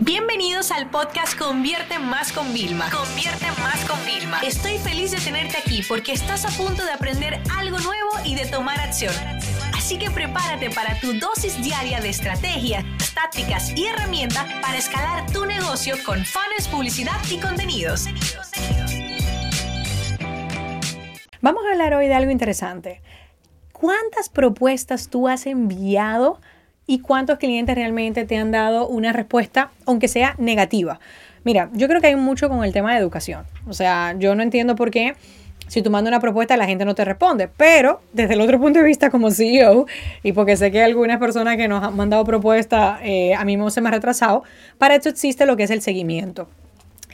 Bienvenidos al podcast Convierte Más con Vilma. Convierte Más con Vilma. Estoy feliz de tenerte aquí porque estás a punto de aprender algo nuevo y de tomar acción. Así que prepárate para tu dosis diaria de estrategias, tácticas y herramientas para escalar tu negocio con fans, publicidad y contenidos. Vamos a hablar hoy de algo interesante. ¿Cuántas propuestas tú has enviado y cuántos clientes realmente te han dado una respuesta, aunque sea negativa? Mira, yo creo que hay mucho con el tema de educación. O sea, yo no entiendo por qué si tú mandas una propuesta la gente no te responde, pero desde el otro punto de vista como CEO, y porque sé que algunas personas que nos han mandado propuestas, eh, a mí se me ha retrasado, para esto existe lo que es el seguimiento.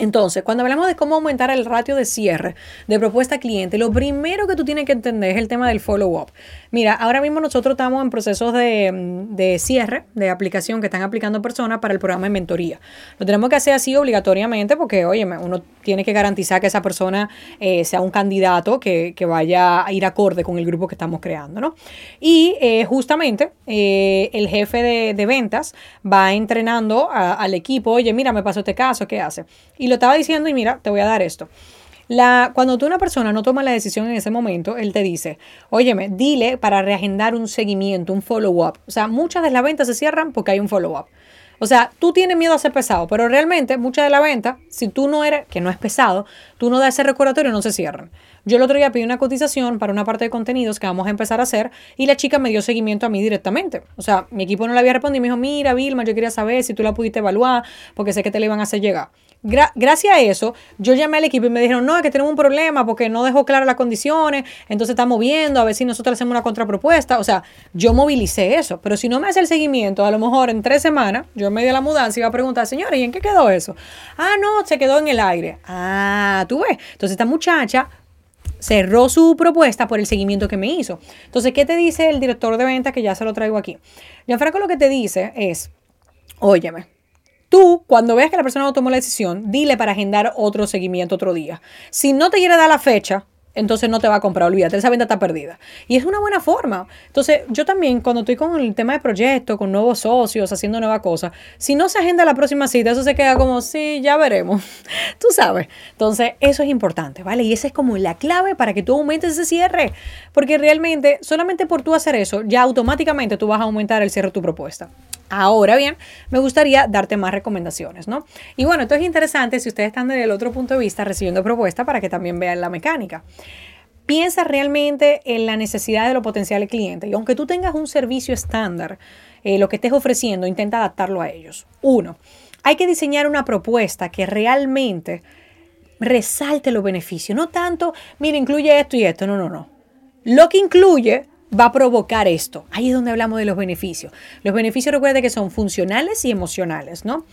Entonces, cuando hablamos de cómo aumentar el ratio de cierre de propuesta cliente, lo primero que tú tienes que entender es el tema del follow-up. Mira, ahora mismo nosotros estamos en procesos de, cierre de aplicación que están aplicando personas para el programa de mentoría. Lo tenemos que hacer así obligatoriamente porque, oye, uno tiene que garantizar que esa persona eh, sea un candidato que, vaya a ir acorde con el grupo que estamos creando, ¿no? Y eh, justamente eh, el jefe de, ventas va entrenando al equipo, oye, mira, me pasó este caso, ¿qué hace? Y lo estaba diciendo y mira, te voy a dar esto. La, cuando tú una persona no toma la decisión en ese momento, él te dice, óyeme, dile para reagendar un seguimiento, un follow-up. O sea, muchas de las ventas se cierran porque hay un follow-up. O sea, tú tienes miedo a ser pesado, pero realmente muchas de las ventas, si tú no eres, que no es pesado, tú no das ese recordatorio, no se cierran. Yo el otro día pedí una cotización para una parte de contenidos que vamos a empezar a hacer y la chica me dio seguimiento a mí directamente. O sea, mi equipo no le había respondido y me dijo, mira, Vilma, yo quería saber si tú la pudiste evaluar porque sé que te la iban a hacer llegar gracias a eso, yo llamé al equipo y me dijeron, no, es que tenemos un problema porque no dejó claras las condiciones, entonces estamos viendo a ver si nosotros hacemos una contrapropuesta. O sea, yo movilicé eso, pero si no me hace el seguimiento, a lo mejor en tres semanas, yo en medio de la mudanza iba a preguntar, señores, ¿y en qué quedó eso? Ah, no, se quedó en el aire. Ah, tú ves. Entonces esta muchacha cerró su propuesta por el seguimiento que me hizo. Entonces, ¿qué te dice el director de ventas que ya se lo traigo aquí? Gianfranco lo que te dice es, óyeme, Tú, cuando veas que la persona no tomó la decisión, dile para agendar otro seguimiento otro día. Si no te quiere dar la fecha, entonces no te va a comprar, olvídate, esa venta está perdida. Y es una buena forma. Entonces, yo también, cuando estoy con el tema de proyecto, con nuevos socios, haciendo nuevas cosas, si no se agenda la próxima cita, eso se queda como, sí, ya veremos. Tú sabes. Entonces, eso es importante, ¿vale? Y esa es como la clave para que tú aumentes ese cierre. Porque realmente, solamente por tú hacer eso, ya automáticamente tú vas a aumentar el cierre de tu propuesta. Ahora bien, me gustaría darte más recomendaciones, ¿no? Y bueno, esto es interesante si ustedes están desde el otro punto de vista recibiendo propuestas para que también vean la mecánica. Piensa realmente en la necesidad de los potenciales clientes y aunque tú tengas un servicio estándar, eh, lo que estés ofreciendo, intenta adaptarlo a ellos. Uno, hay que diseñar una propuesta que realmente resalte los beneficios, no tanto, mira, incluye esto y esto, no, no, no. Lo que incluye va a provocar esto. Ahí es donde hablamos de los beneficios. Los beneficios recuerda que son funcionales y emocionales, ¿no?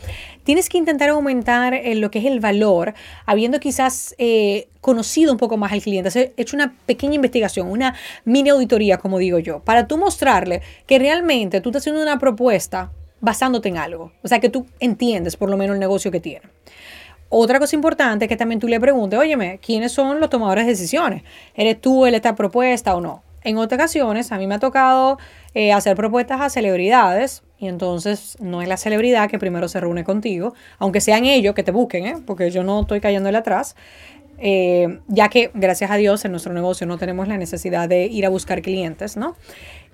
Tienes que intentar aumentar eh, lo que es el valor, habiendo quizás eh, conocido un poco más al cliente, has hecho una pequeña investigación, una mini auditoría, como digo yo, para tú mostrarle que realmente tú estás haciendo una propuesta basándote en algo. O sea, que tú entiendes por lo menos el negocio que tiene. Otra cosa importante es que también tú le preguntes, óyeme, ¿quiénes son los tomadores de decisiones? ¿Eres tú el esta propuesta o no? En otras ocasiones a mí me ha tocado eh, hacer propuestas a celebridades y entonces no es la celebridad que primero se reúne contigo, aunque sean ellos que te busquen, ¿eh? porque yo no estoy cayéndole atrás. Eh, ya que gracias a Dios en nuestro negocio no tenemos la necesidad de ir a buscar clientes, ¿no?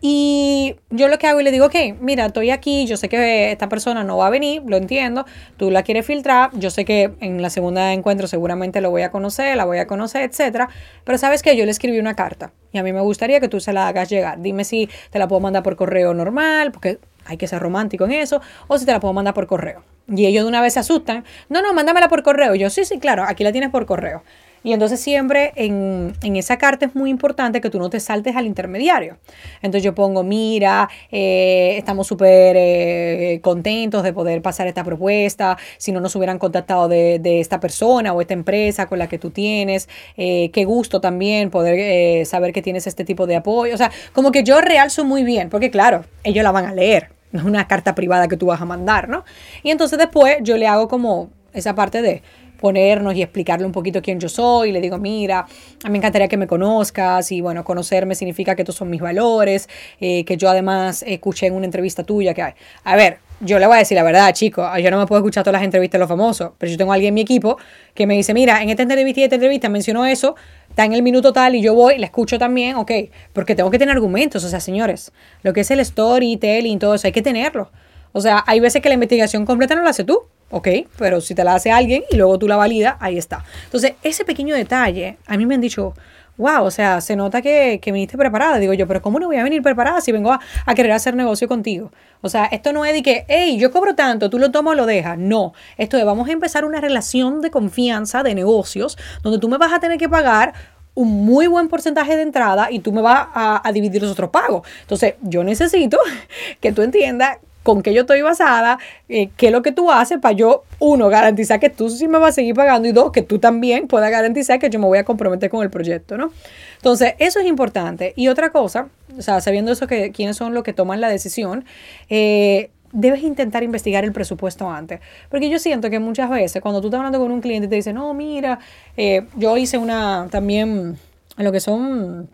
Y yo lo que hago y le digo, ok, mira, estoy aquí, yo sé que esta persona no va a venir, lo entiendo, tú la quieres filtrar, yo sé que en la segunda encuentro seguramente lo voy a conocer, la voy a conocer, etcétera, pero sabes que yo le escribí una carta y a mí me gustaría que tú se la hagas llegar. Dime si te la puedo mandar por correo normal, porque hay que ser romántico en eso, o si te la puedo mandar por correo. Y ellos de una vez se asustan, no, no, mándamela por correo. yo, sí, sí, claro, aquí la tienes por correo. Y entonces siempre en, esa carta es muy importante que tú no te saltes al intermediario. Entonces yo pongo, mira, eh, estamos súper eh, contentos de poder pasar esta propuesta, si no nos hubieran contactado de, esta persona o esta empresa con la que tú tienes, eh, qué gusto también poder saber que tienes este tipo de apoyo. O sea, como que yo realzo muy bien, porque claro, ellos la van a leer, no es una carta privada que tú vas a mandar, ¿no? Y entonces después yo le hago como esa parte de ponernos y explicarle un poquito quién yo soy. Le digo, mira, a mí me encantaría que me conozcas y bueno, conocerme significa que estos son mis valores, eh, que yo además escuché en una entrevista tuya que hay. A ver, yo le voy a decir la verdad, chicos, yo no me puedo escuchar todas las entrevistas de los famosos, pero yo tengo alguien en mi equipo que me dice, mira, en esta entrevista y esta entrevista mencionó eso, está en el minuto tal y yo voy, le escucho también, ok, porque tengo que tener argumentos, o sea, señores, lo que es el storytelling, todo eso, hay que tenerlo. O sea, hay veces que la investigación completa no la hace tú, ok, pero si te la hace alguien y luego tú la validas, ahí está. Entonces, ese pequeño detalle, a mí me han dicho, wow, o sea, se nota que, que viniste preparada. Digo yo, pero ¿cómo no voy a venir preparada si vengo a, querer hacer negocio contigo? O sea, esto no es de que, hey, yo cobro tanto, tú lo tomas o lo dejas. No, esto es, vamos a empezar una relación de confianza, de negocios, donde tú me vas a tener que pagar un muy buen porcentaje de entrada y tú me vas a, a dividir los otros pagos. Entonces, yo necesito que tú entiendas con qué yo estoy basada, eh, qué es lo que tú haces para yo, uno, garantizar que tú sí me vas a seguir pagando y dos, que tú también puedas garantizar que yo me voy a comprometer con el proyecto, ¿no? Entonces, eso es importante. Y otra cosa, o sea, sabiendo eso, que quiénes son los que toman la decisión, eh, debes intentar investigar el presupuesto antes. Porque yo siento que muchas veces cuando tú estás hablando con un cliente te dice, no, mira, eh, yo hice una también lo que son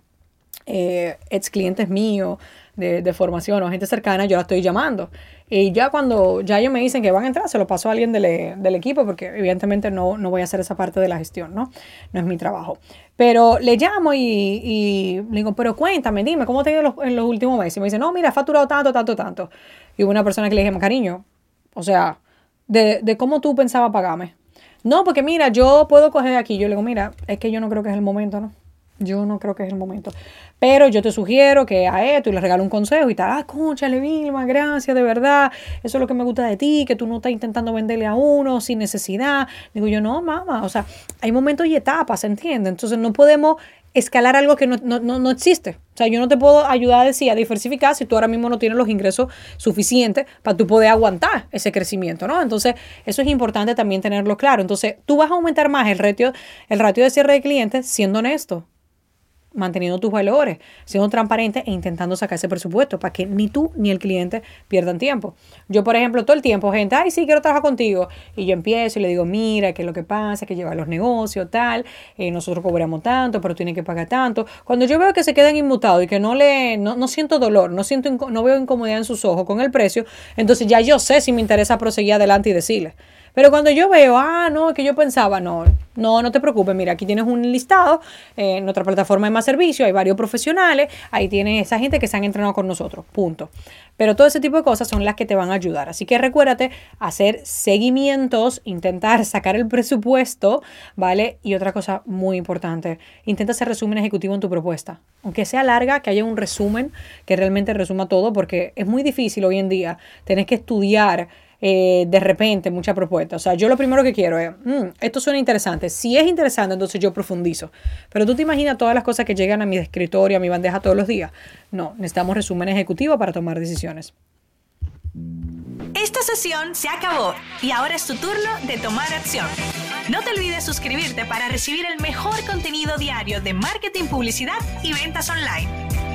ex clientes míos, de, formación o gente cercana, yo la estoy llamando. Y ya cuando ya ellos me dicen que van a entrar, se lo paso a alguien del, equipo, porque evidentemente no, no, voy a hacer esa parte de la gestión, ¿no? No es mi trabajo. Pero le llamo y, le digo, pero cuéntame, dime, ¿cómo te ha ido en los últimos meses? Y me dice, no, mira, he facturado tanto, tanto, tanto. Y hubo una persona que le dije, cariño, o sea, de, de cómo tú pensabas pagarme. No, porque mira, yo puedo coger aquí. Yo le digo, mira, es que yo no creo que es el momento, ¿no? Yo no creo que es el momento. Pero yo te sugiero que a esto y le regalo un consejo y tal. Ah, conchale, Vilma, gracias, de verdad. Eso es lo que me gusta de ti, que tú no estás intentando venderle a uno sin necesidad. Digo yo, no, mamá. O sea, hay momentos y etapas, ¿entiendes? Entonces no podemos escalar algo que no, no, no, existe. O sea, yo no te puedo ayudar a decir a diversificar si tú ahora mismo no tienes los ingresos suficientes para tú poder aguantar ese crecimiento, ¿no? Entonces, eso es importante también tenerlo claro. Entonces, tú vas a aumentar más el ratio, el ratio de cierre de clientes siendo honesto manteniendo tus valores, siendo transparente e intentando sacar ese presupuesto para que ni tú ni el cliente pierdan tiempo. Yo, por ejemplo, todo el tiempo, gente, ay, sí, quiero trabajar contigo. Y yo empiezo y le digo, mira, qué es lo que pasa, que lleva los negocios, tal, eh, nosotros cobramos tanto, pero tiene que pagar tanto. Cuando yo veo que se quedan inmutados y que no le, no, no siento dolor, no siento, no veo incomodidad en sus ojos con el precio, entonces ya yo sé si me interesa proseguir adelante y decirle. Pero cuando yo veo, ah, no, que yo pensaba, no, no, no te preocupes, mira, aquí tienes un listado, eh, en otra plataforma hay más servicios, hay varios profesionales, ahí tienes esa gente que se han entrenado con nosotros, punto. Pero todo ese tipo de cosas son las que te van a ayudar. Así que recuérdate hacer seguimientos, intentar sacar el presupuesto, ¿vale? Y otra cosa muy importante, intenta hacer resumen ejecutivo en tu propuesta. Aunque sea larga, que haya un resumen que realmente resuma todo, porque es muy difícil hoy en día. Tienes que estudiar eh, de repente mucha propuesta. O sea, yo lo primero que quiero es, mm, esto suena interesante. Si es interesante, entonces yo profundizo. Pero tú te imaginas todas las cosas que llegan a mi escritorio, a mi bandeja todos los días. No, necesitamos resumen ejecutivo para tomar decisiones. Esta sesión se acabó y ahora es tu turno de tomar acción. No te olvides suscribirte para recibir el mejor contenido diario de marketing, publicidad y ventas online.